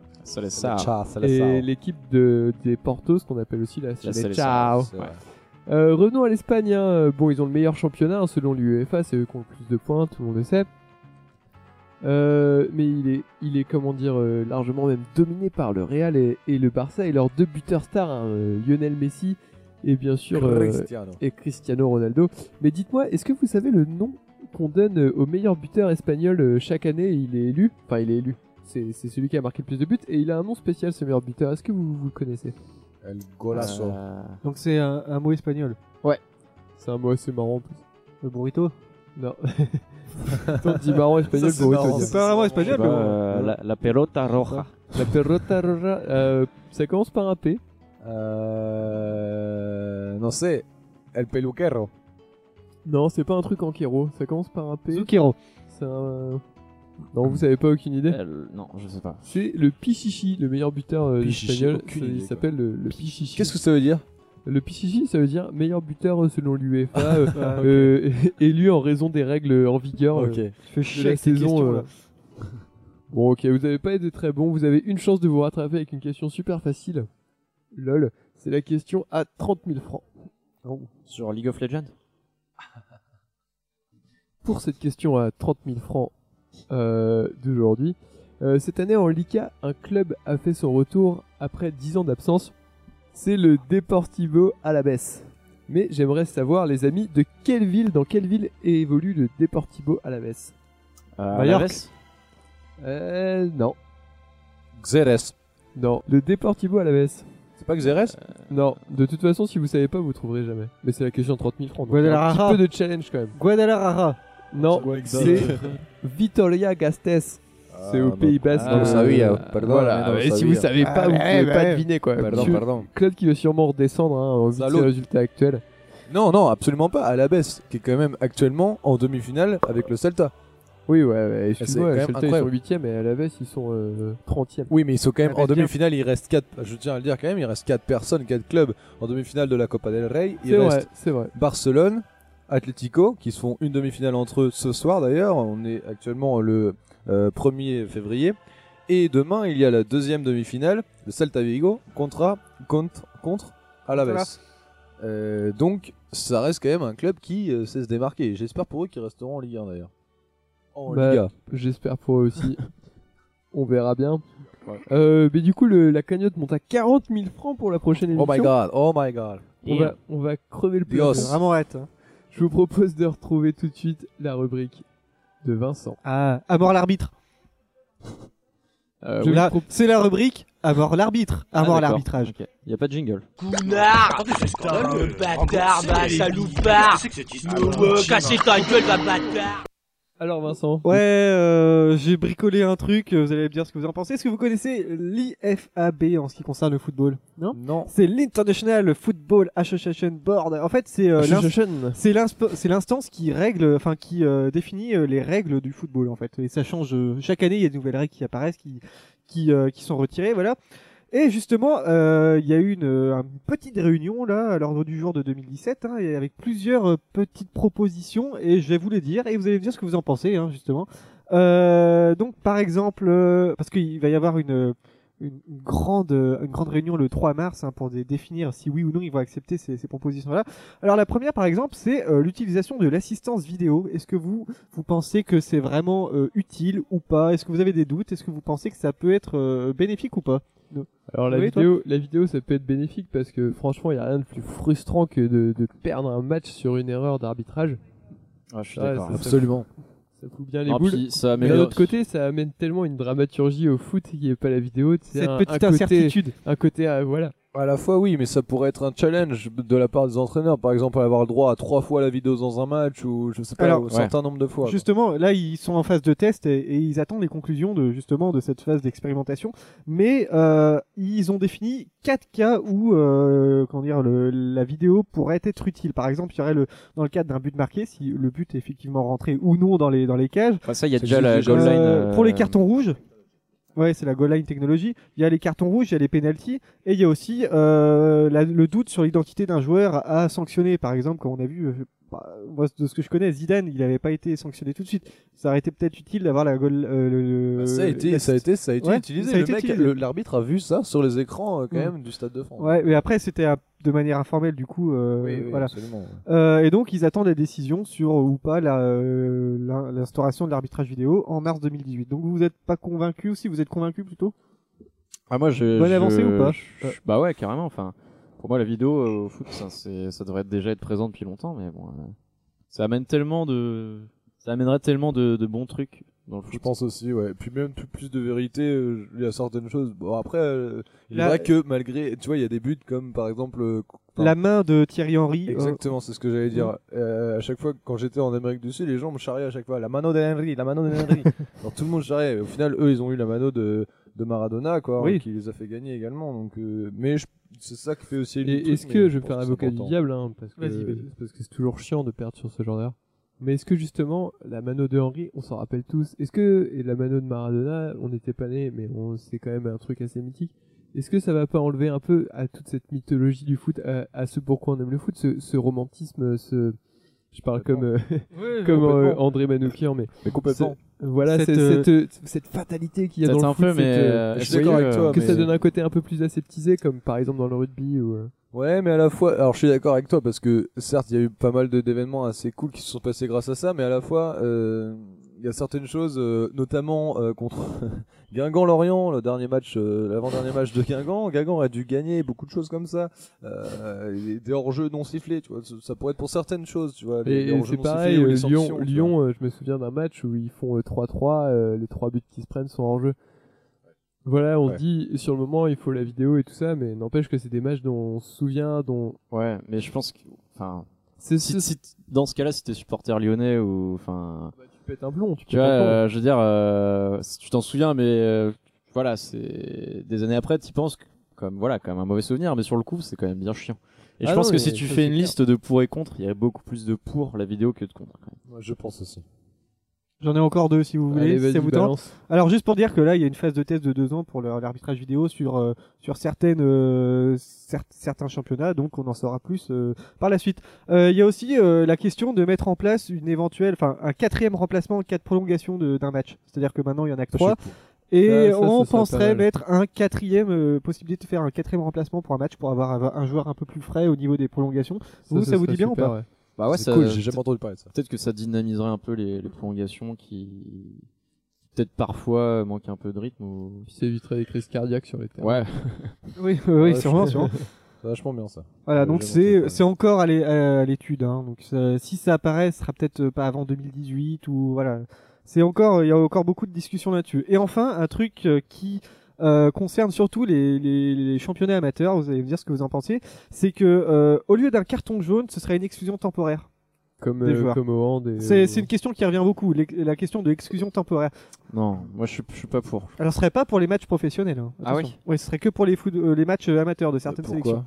et l'équipe de, des Portos qu'on appelle aussi la Seleção. Vrai. Euh, revenons à l'Espagne. hein. Bon, ils ont le meilleur championnat hein, selon l'UEFA, c'est eux qui ont le plus de points, tout le monde le sait. Euh, mais il est, il est comment dire, euh, largement même dominé par le Real et, et le Barça et leurs deux buteurs stars, hein, euh, Lionel Messi et bien sûr euh, Cristiano. et Cristiano Ronaldo. Mais dites-moi, est-ce que vous savez le nom qu'on donne euh, au meilleur buteur espagnol euh, chaque année Il est élu, enfin il est élu. C'est c'est celui qui a marqué le plus de buts et il a un nom spécial ce meilleur buteur. Est-ce que vous, vous le connaissez? El Golazo. Euh, Donc c'est un, un mot espagnol. C'est un mot assez marrant en plus. Le burrito? Non. [laughs] On dit marrant espagnol, Ça, c'est burrito. C'est pas vraiment espagnol, pas, mais bon. euh, la, la pelota roja. La perrota roja, euh, ça commence par un P. Euh... Non, c'est El Peluquero. Non, c'est pas un truc en kéro, ça commence par un P. Zucchero. C'est un... Non, vous avez pas aucune idée Elle- Non, je sais pas. C'est le Pichichi, le meilleur buteur euh, Pichichi, espagnol. aucune Ça- idée, Il quoi. s'appelle le, le Pichichi. Qu'est-ce que ça veut dire? Le Pichichi, ça veut dire meilleur buteur euh, selon l'UEFA, euh, [laughs] Ah, euh, élu en raison des règles en vigueur. euh, de la saison, euh. Bon, ok, vous avez pas été très bon. Vous avez une chance de vous rattraper avec une question super facile. Lol, c'est la question à 30 000 francs. Sur League of Legends? Pour cette question à 30 000 francs euh, d'aujourd'hui, euh, cette année en Liga, un club a fait son retour après 10 ans d'absence. C'est le Deportivo Alavés. Mais j'aimerais savoir, les amis, de quelle ville, dans quelle ville évolue le Deportivo Alavés? Euh. Alaves Euh, non. Xeres. Non, le Deportivo à la baisse. Pas Xerès? Non, de toute façon, si vous savez pas, vous trouverez jamais. Mais c'est la question de 30 000 francs. donc Guadalajara. Un petit peu de challenge quand même. Guadalajara. Non, c'est Vitoria Gasteiz. C'est au Pays Basque. No lo sabía, perdón, Voilà, no lo et si vous savez pas, Ah, vous pouvez pas deviner quoi. Pardon, Monsieur- pardon. Club qui va sûrement redescendre hein, vue de ses résultats actuels. Non, non, absolument pas. À la baisse, qui est quand même actuellement en demi-finale avec le Celta. Oui, ouais, ouais c'est excuse-moi, même Celta ils sont incroyable. 8ème et à la baisse ils sont euh, 30ème. Oui, mais ils sont quand même en demi-finale. Il reste 4, je tiens à le dire quand même, il reste 4 personnes, 4 clubs en demi-finale de la Copa del Rey. Il C'est reste vrai, c'est vrai. Barcelone, Atlético, qui se font une demi-finale entre eux ce soir d'ailleurs. On est actuellement le euh, 1er février. Et demain, il y a la deuxième demi-finale, le Celta Vigo contre, contre, contre Alaves. Euh, donc, ça reste quand même un club qui euh, sait se démarquer. J'espère pour eux qu'ils resteront en Ligue 1 d'ailleurs. En Bah, Liga. J'espère pour eux aussi. On verra bien. Euh, mais du coup, le- la cagnotte monte à 40 000 francs pour la prochaine émission. Oh my god, oh my god. On va, on va crever le. J'ai vraiment hâte. hein. Je vous propose de retrouver tout de suite la rubrique de Vincent. Ah, à mort l'arbitre. Euh, oui, C'est la rubrique à mort l'arbitre, à Ah, mort d'accord. l'arbitrage. Ok. Y a pas de jingle. Putain, le bâtard, va, Me Cassez ta gueule, va bâtard Alors Vincent, Ouais, euh, j'ai bricolé un truc, vous allez me dire ce que vous en pensez. Est-ce que vous connaissez l'IFAB en ce qui concerne le football? Non? Non. C'est l'International Football Association Board. En fait, c'est euh, l'instance qui règle, enfin qui euh, définit euh, les règles du football en fait. Et ça change chaque année. Il y a de nouvelles règles qui apparaissent, qui qui, euh, qui sont retirées, voilà. Et justement, euh, il y a eu une, euh, une petite réunion là à l'ordre du jour de 2017, hein, et avec plusieurs euh, petites propositions. Et je vais vous les dire, et vous allez me dire ce que vous en pensez, hein, justement. Euh, donc, par exemple, parce qu'il va y avoir une une, une grande euh, une grande réunion le 3 mars hein, pour dé- définir si oui ou non ils vont accepter ces, ces propositions là. Alors la première par exemple c'est euh, l'utilisation de l'assistance vidéo. Est-ce que vous vous pensez que c'est vraiment euh, utile ou pas? Est-ce que vous avez des doutes? Est-ce que vous pensez que ça peut être euh, bénéfique ou pas? Alors la Oui, vidéo, la vidéo, ça peut être bénéfique parce que franchement, il y a rien de plus frustrant que de, de perdre un match sur une erreur d'arbitrage. Ah, je suis d'accord. Absolument. Ça fout bien les Ah, boules. ça Mais d'un autre côté, ça amène tellement une dramaturgie au foot qui est pas la vidéo. C'est Cette un, petite un côté, incertitude. un côté, ah, voilà. À la fois, oui, mais ça pourrait être un challenge de la part des entraîneurs. Par exemple, avoir le droit à trois fois la vidéo dans un match ou je sais pas, Alors, un certain nombre de fois. quoi. Justement, là, ils sont en phase de test et, et ils attendent les conclusions de justement de cette phase d'expérimentation. Mais euh, ils ont défini quatre cas où, euh, comment dire, le, la vidéo pourrait être utile. Par exemple, il y aurait le dans le cadre d'un but marqué, si le but est effectivement rentré ou non dans les dans les cages. Enfin, ça, il y a déjà la goal line. Euh, euh, Pour les cartons rouges. Ouais, c'est la goal line technologie. Il y a les cartons rouges, il y a les penalties, et il y a aussi euh, le doute sur l'identité d'un joueur à sanctionner. Par exemple, comme on a vu, euh, bah, moi de ce que je connais, Zidane, il n'avait pas été sanctionné tout de suite. Ça aurait été peut-être utile d'avoir la goal. euh, le- Bah, ça, a été, la- ça a été, ça a été Ouais, utilisé. ça a Le été mec, utilisé. le- l'arbitre a vu ça sur les écrans euh, quand Mm. même du Stade de France. Ouais, mais après c'était de manière informelle du coup. euh, oui, oui, voilà. absolument. Euh, et donc ils attendent la décision sur euh, ou pas la, euh, l'instauration de l'arbitrage vidéo en mars 2018. Donc vous n'êtes pas convaincu ou si vous êtes convaincu plutôt? Ah, moi, je. Bonne je- avancée ou pas? je- Bah ouais, carrément. Enfin, pour moi, la vidéo euh, au foot, ça, ça devrait déjà être présent depuis longtemps, mais bon, euh, ça amène tellement de, ça amènerait tellement de, de bons trucs dans le foot. Je pense aussi, ouais. Puis même plus, plus de vérité, euh, il y a certaines choses. Bon, après, euh, il La- est vrai que malgré, tu vois, il y a des buts comme par exemple. euh, La main de Thierry Henry. Exactement, c'est ce que j'allais dire. Euh, à chaque fois, quand j'étais en Amérique du Sud, les gens me charriaient à chaque fois. La mano de Henry, la mano de Henry. [laughs] Alors tout le monde charriait. Au final, eux, ils ont eu la mano de, de Maradona, quoi, Oui. qui les a fait gagner également. Donc, euh, mais je- c'est ça qui fait aussi. est-ce que je vais faire que c'est avocat du diable, hein, parce que Vas-y, vas-y. parce que c'est toujours chiant de perdre sur ce genre d'erreur. Mais est-ce que justement la mano de Henry, on s'en rappelle tous. Est-ce que et la mano de Maradona, on n'était pas nés, mais on c'est quand même un truc assez mythique. Est-ce que ça va pas enlever un peu à toute cette mythologie du foot, à, à ce pourquoi on aime le foot, ce, ce romantisme, ce je parle comme euh, comme euh. André Manoukian, mais Mais complètement. voilà Cette, cette, euh, cette, cette fatalité qu'il y a dans le un foot, peu, mais je suis d'accord que, avec toi, que ça donne un côté un peu plus aseptisé, comme par exemple dans le rugby ou. euh, Ouais, mais à la fois, alors je suis d'accord avec toi parce que certes, il y a eu pas mal d'événements assez cool qui se sont passés grâce à ça, mais à la fois, euh, il y a certaines choses, euh, notamment euh, contre [laughs] Guingamp-Lorient, le dernier match, euh, l'avant-dernier match de Guingamp. Guingamp a dû gagner beaucoup de choses comme ça, euh, des- hors-jeux non sifflés, tu vois. ça- pourrait être pour certaines choses, tu vois. les- Et, c'est pareil, euh, les Lyon. Lyon euh, je me souviens d'un match où ils font euh, 3-3, euh, les trois buts qui se prennent sont hors jeu. Voilà, on Ouais. dit sur le moment il faut la vidéo et tout ça, mais n'empêche que c'est des matchs dont on se souvient, dont Ouais, mais je pense que, enfin, c'est si, si- dans ce cas-là, si t'es supporter lyonnais ou, enfin, Bah, pètes un plomb, tu, vois, euh, je veux dire, euh, si tu t'en souviens, mais euh, voilà, c'est des années après, tu penses comme voilà, comme un mauvais souvenir, mais sur le coup, c'est quand même bien chiant. Et Ah je pense non, que si tu fais une clair. liste de pour et contre, il y a beaucoup plus de pour la vidéo que de contre. quand même. Ouais, je pense aussi. J'en ai encore deux si vous voulez. Allez, si ça vous tente. Alors juste pour dire que là il y a une phase de test de deux ans pour l'arbitrage vidéo sur euh, sur certaines euh, cer- certains championnats donc on en saura plus euh, par la suite. Euh, Il y a aussi euh, la question de mettre en place une éventuelle enfin un quatrième remplacement en cas de prolongation d'un match. C'est-à-dire que maintenant il y en a que trois et ça, on penserait mettre un quatrième euh, possibilité de faire un quatrième remplacement pour un match pour avoir un, un joueur un peu plus frais au niveau des prolongations. Vous, ça vous dit bien ou pas ouais. Bah ouais, c'est ça, cool, j'ai jamais entendu parler de ça. peut-être que ça dynamiserait un peu les, les prolongations qui, peut-être parfois manquent un peu de rythme ou. Ça éviterait des crises cardiaques sur les terrains. Ouais. [laughs] Oui, oui, Ouais, sûrement, sûrement. [laughs] C'est vachement bien ça. Voilà, donc c'est c'est encore à l'é- à l'étude. Hein. Donc ça- si ça apparaît, ce sera peut-être euh, pas avant 2018 ou voilà. C'est encore, il y a encore beaucoup de discussions là-dessus. Et enfin, un truc euh, qui euh, concerne surtout les, les, les championnats amateurs. Vous allez me dire ce que vous en pensez. C'est que euh, au lieu d'un carton jaune, ce serait une exclusion temporaire. Comme, Des euh, joueurs. comme au hand. et C'est une question qui revient beaucoup, la question de l'exclusion temporaire. Non, moi je suis, je suis pas pour. Alors, ce serait pas pour les matchs professionnels. hein. Ah oui Attention. Oui, ce serait que pour les, foot- euh, les matchs amateurs de certaines sélections.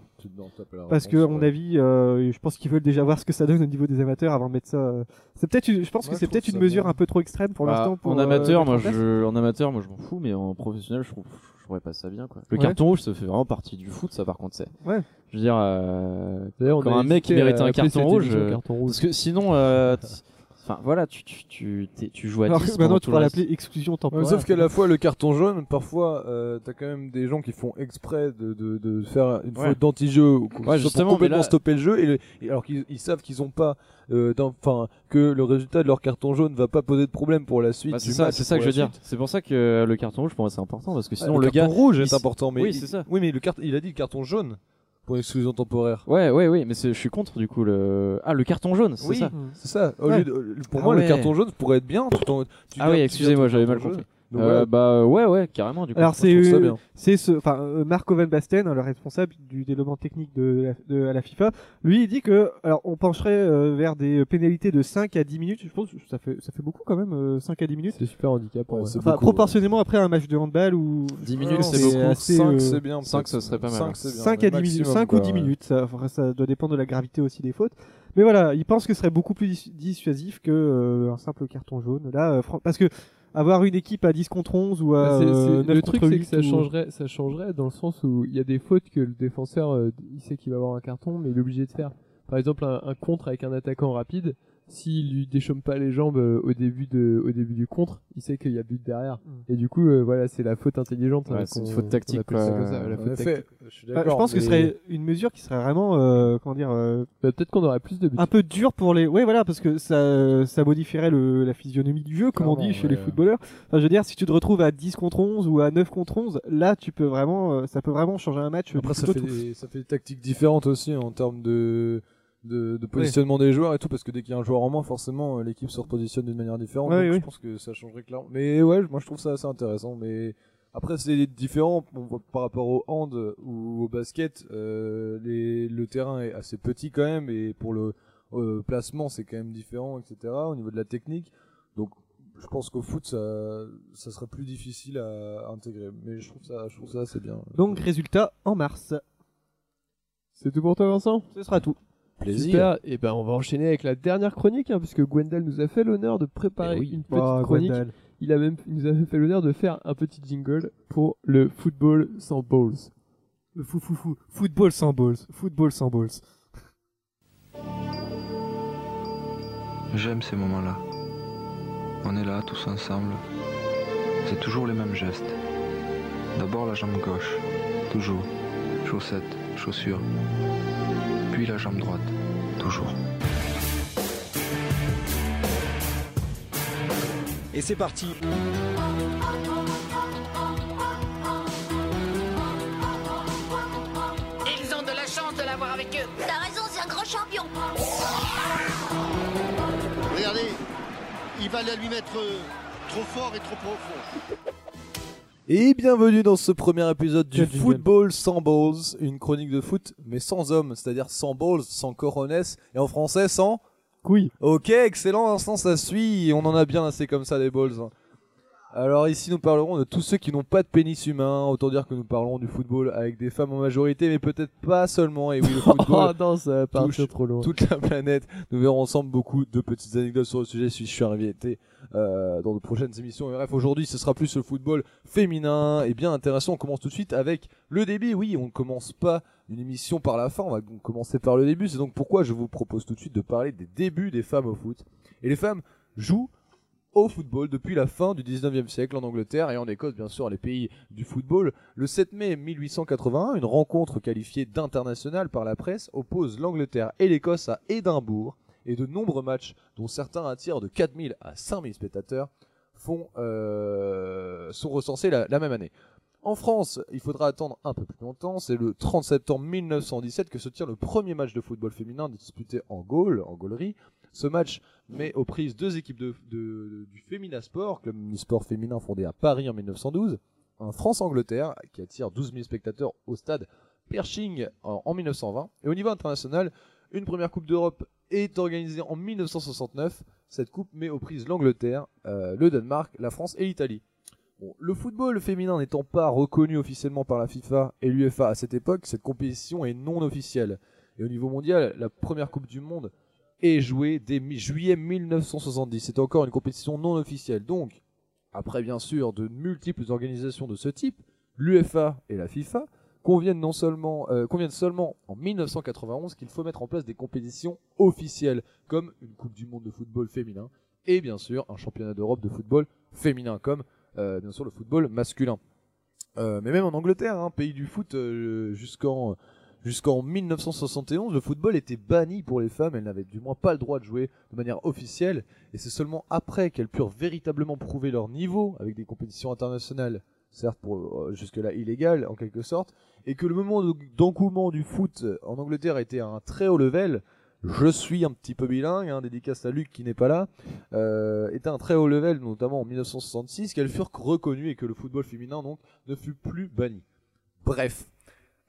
Parce que, à mon avis, euh, je pense qu'ils veulent déjà voir ce que ça donne au niveau des amateurs avant de mettre ça. euh, C'est peut-être, une- je pense Ouais, que c'est peut-être une mesure bien. un peu trop extrême pour Bah, l'instant. pour, en euh, amateur, moi en je, en amateur, moi je m'en fous, mais en professionnel, je trouve, je trouverais pas ça bien quoi. Le Ouais. carton rouge, ça fait vraiment partie du foot, ça par contre c'est. Ouais. Je veux dire, euh, Quand un mec à un carton rouge, euh, carton rouge. parce que sinon, euh, [laughs] enfin voilà, tu tu tu, tu joues à Alors 10 que maintenant, tu pourras l'appeler exclusion Ouais, temporaire. sauf qu'à la fois le carton jaune, parfois euh, t'as quand même des gens qui font exprès de, de, de faire une Ouais. faute d'anti-jeu ou Ouais, justement, complètement là- stopper le jeu et, le- et alors qu'ils ils savent qu'ils ont pas euh, enfin que le résultat de leur carton jaune va pas poser de problème pour la suite Bah, c'est ça, c'est que je veux dire. C'est pour ça que le carton rouge pour moi c'est important parce que Ah, sinon le, carton gars. rouge il est s- important mais Oui, il- c'est ça. oui mais le carte il a dit le carton jaune pour une exclusion temporaire Ouais, ouais, oui, mais c'est- je suis contre du coup le. Ah, le carton jaune, c'est Oui. ça. C'est ça Au Ouais. lieu de- pour Ah moi ouais. le carton jaune pourrait être bien tout en- tu Ah oui, excusez-moi, j'avais mal compris. Donc Euh, voilà. bah ouais, ouais, carrément du coup. Alors c'est ça euh, c'est ce enfin euh, Marco Van Basten le responsable du développement technique de, la, de à la FIFA lui il dit que alors on pencherait euh, vers des pénalités de 5 à 10 minutes je pense que ça fait ça fait beaucoup quand même euh, 5 à 10 minutes C'est super handicapant. Ouais, ouais. enfin beaucoup, proportionnellement après un match de handball ou 10 Non, minutes, c'est beaucoup. assez, 5 euh, c'est bien. cinq, peut-être. ce serait pas mal, Cinq, hein. c'est bien. 5 à 10 minutes, Maximum, 5 ou quoi, 10 ouais. minutes, ça, enfin, ça doit dépendre de la gravité aussi des fautes. Mais voilà, il pense que ce serait beaucoup plus dis- dissuasif que euh, un simple carton jaune. Là, euh, fran- parce que avoir une équipe à 10 contre 11 ou à Bah, euh, 9 le contre truc, c'est 8 que ça ou- changerait, ça changerait dans le sens où il y a des fautes que le défenseur, euh, il sait qu'il va avoir un carton, mais il est obligé de faire. Par exemple, un, un contre avec un attaquant rapide, s'il lui déchaume pas les jambes euh, au début de, au début du contre, il sait qu'il y a but derrière. Mm. Et du coup, euh, voilà, c'est la faute intelligente. Ouais, hein, c'est une faute tactique, ça quoi. ça, la En faute effet, tactique. je suis Bah, je d'accord. pense que ce serait une mesure qui serait vraiment, euh, comment dire, euh, Bah, peut-être qu'on aurait plus de buts. un peu dure pour les. Ouais, voilà, parce que ça, ça modifierait le, la physionomie du jeu, comme on dit chez les footballeurs. Enfin, je veux dire, si tu te retrouves à 10 contre 11 ou à 9 contre 11, là, tu peux vraiment, ça peut vraiment changer un match. Après, fait, des, ça fait des tactiques différentes aussi en termes de, de, de positionnement des joueurs et tout, parce que dès qu'il y a un joueur en moins, forcément, euh, l'équipe se repositionne d'une manière différente. Ouais, donc oui. je pense que ça changerait clairement. Mais ouais, moi je trouve ça assez intéressant. Mais après, c'est différent par rapport au hand ou au basket. euh, les, le terrain est assez petit quand même, et pour le euh, placement, c'est quand même différent, etc. Au niveau de la technique. Donc, je pense qu'au foot, ça, ça serait plus difficile à, à intégrer. Mais je trouve ça, je trouve ça assez bien. Donc, résultat en mars. C'est tout pour toi, Vincent? Ce sera tout. Plaisir. Super. Et ben, on va enchaîner avec la dernière chronique, hein, puisque Gwendal nous a fait l'honneur de préparer Eh oui. une petite Oh, chronique. Gwendal. Il a même, il nous a même fait l'honneur de faire un petit jingle pour le football sans balls. Le fou, fou, fou. Football sans balls. Football sans balls. J'aime ces moments-là. On est là tous ensemble. C'est toujours les mêmes gestes. D'abord la jambe gauche, toujours. Chaussette, chaussure. Puis la jambe droite, toujours. Et c'est parti. Ils ont de la chance de l'avoir avec eux. T'as raison, c'est un grand champion. Regardez, il va la lui mettre euh, trop fort et trop profond. Et bienvenue dans ce premier épisode du. Football sans balls, une chronique de foot mais sans hommes, c'est-à-dire sans balls, sans corones et en français sans Couille. Ok, excellent, l'instant ça suit, on en a bien assez comme ça des balls. hein. Alors ici nous parlerons de tous ceux qui n'ont pas de pénis humain, autant dire que nous parlerons du football avec des femmes en majorité, mais peut-être pas seulement, et oui le [laughs] Oh football, non, ça touche trop loin. toute la planète. Nous verrons ensemble beaucoup de petites anecdotes sur le sujet si je suis invité euh, dans de prochaines émissions. Et bref, aujourd'hui, ce sera plus le football féminin et bien intéressant. On commence tout de suite avec le début. Oui, on ne commence pas une émission par la fin, on va commencer par le début. C'est donc pourquoi je vous propose tout de suite de parler des débuts des femmes au foot. Et les femmes jouent au football depuis la fin du 19e siècle en Angleterre et en Écosse, bien sûr, les pays du football. Le 7 mai 1881, une rencontre qualifiée d'internationale par la presse oppose l'Angleterre et l'Écosse à Édimbourg et de nombreux matchs, dont certains attirent de 4000 à 5000 spectateurs, euh, sont recensés la, la même année. En France, il faudra attendre un peu plus longtemps, c'est le 30 septembre 1917 que se tient le premier match de football féminin disputé en Gaule, en Gaulerie. Ce match met aux prises deux équipes de, du Femina Sport, club sport féminin fondé à Paris en 1912, un France-Angleterre qui attire 12 000 spectateurs au stade Pershing en, en 1920. Et au niveau international, une première Coupe d'Europe est organisée en 1969. Cette coupe met aux prises l'Angleterre, euh, le Danemark, la France et l'Italie. Le football féminin n'étant pas reconnu officiellement par la FIFA et l'UEFA à cette époque, cette compétition est non officielle. Et au niveau mondial, la première Coupe du Monde est jouée dès juillet 1970. C'est encore une compétition non officielle. Donc, après bien sûr de multiples organisations de ce type, l'UEFA et la FIFA conviennent non seulement euh, conviennent seulement en 1991 qu'il faut mettre en place des compétitions officielles comme une Coupe du monde de football féminin et bien sûr un championnat d'Europe de football féminin comme euh, bien sûr le football masculin. Euh, mais même en Angleterre, hein, pays du foot, jusqu'en jusqu'en 1971, le football était banni pour les femmes. Elles n'avaient du moins pas le droit de jouer de manière officielle. Et c'est seulement après qu'elles purent véritablement prouver leur niveau avec des compétitions internationales, certes pour euh, jusque-là illégales en quelque sorte, et que le moment de- d'engouement du foot en Angleterre était à un très haut level. Je suis un petit peu bilingue, hein, dédicace à Luc qui n'est pas là, euh, était un très haut level, notamment en 1966, qu'elles furent reconnues et que le football féminin donc ne fut plus banni. Bref,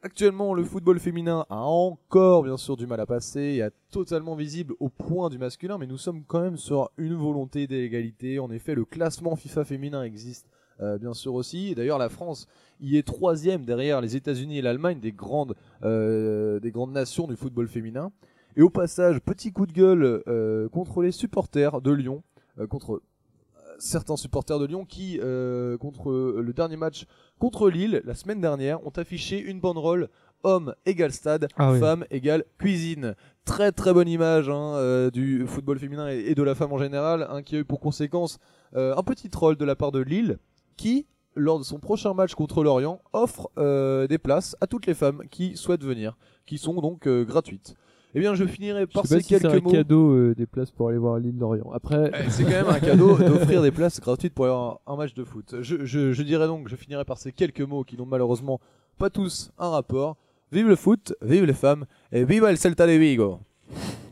actuellement le football féminin a encore bien sûr du mal à passer et est totalement visible au point du masculin, mais nous sommes quand même sur une volonté d'égalité. En effet, le classement FIFA féminin existe euh, bien sûr aussi. D'ailleurs, la France y est troisième derrière les États-Unis et l'Allemagne des grandes, euh, des grandes nations du football féminin. Et au passage, petit coup de gueule euh, contre les supporters de Lyon, contre certains supporters de Lyon qui, euh, contre euh, le dernier match contre Lille, la semaine dernière, ont affiché une banderole homme égale stade, Ah oui. femme égale cuisine. Très très bonne image hein, euh, du football féminin et, et de la femme en général, hein, qui a eu pour conséquence euh, un petit troll de la part de Lille, qui, lors de son prochain match contre Lorient, offre euh, des places à toutes les femmes qui souhaitent venir, qui sont donc euh, gratuites. Eh bien, je finirai Je par sais pas ces si c'est quelques un mots. cadeau euh, des places pour aller voir l'île d'Orient. Après, Eh, C'est quand même un cadeau [laughs] d'offrir des places gratuites pour aller voir un, un match de foot. Je, je, je dirais donc, je finirai par ces quelques mots qui n'ont malheureusement pas tous un rapport. Vive le foot, vive les femmes, et vive el Celta de Vigo.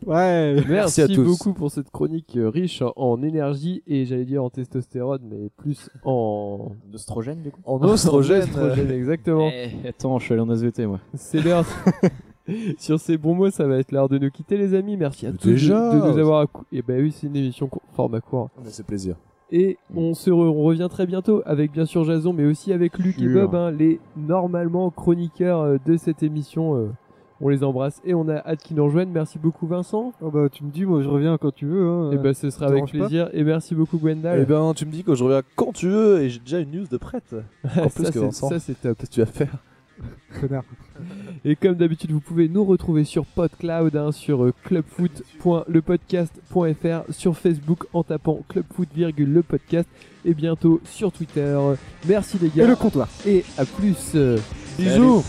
Ouais. Merci merci, à tous. beaucoup pour cette chronique euh, riche en énergie et j'allais dire en testostérone, mais plus en D'ostrogène du coup En oestrogène. [laughs] oestrogène, exactement. Eh, Attends, je suis allé en SVT moi. C'est l'heure. [laughs] [laughs] Sur ces bons mots, ça va être l'heure de nous quitter, les amis. Merci à tous de- déjà de, nous avoir. accou- Et ben oui, c'est une émission format court. Mais c'est plaisir. Et on se re- on revient très bientôt avec bien sûr Jason, mais aussi avec Luc et. Bob, hein, les normalement chroniqueurs euh, de cette émission. euh, on les embrasse et on a hâte qu'ils nous rejoignent. Merci beaucoup Vincent. Oh bah tu me dis, moi je reviens quand tu veux. Hein. et ben ce sera avec pas plaisir. Et merci beaucoup Gwendal. Eh ben, tu me dis que je reviens quand tu veux, et j'ai déjà une news de prête. [laughs] Encore plus ça, que c'est- Vincent. ça, c'est top. Qu'est-ce que tu vas faire? [laughs] Connard. Et comme d'habitude, vous pouvez nous retrouver sur PodCloud, hein, sur euh, clubfoot.lepodcast.fr, sur Facebook en tapant clubfoot, virgule, le podcast, et bientôt sur Twitter. Merci les Et gars, le comptoir. et à plus. Bisous.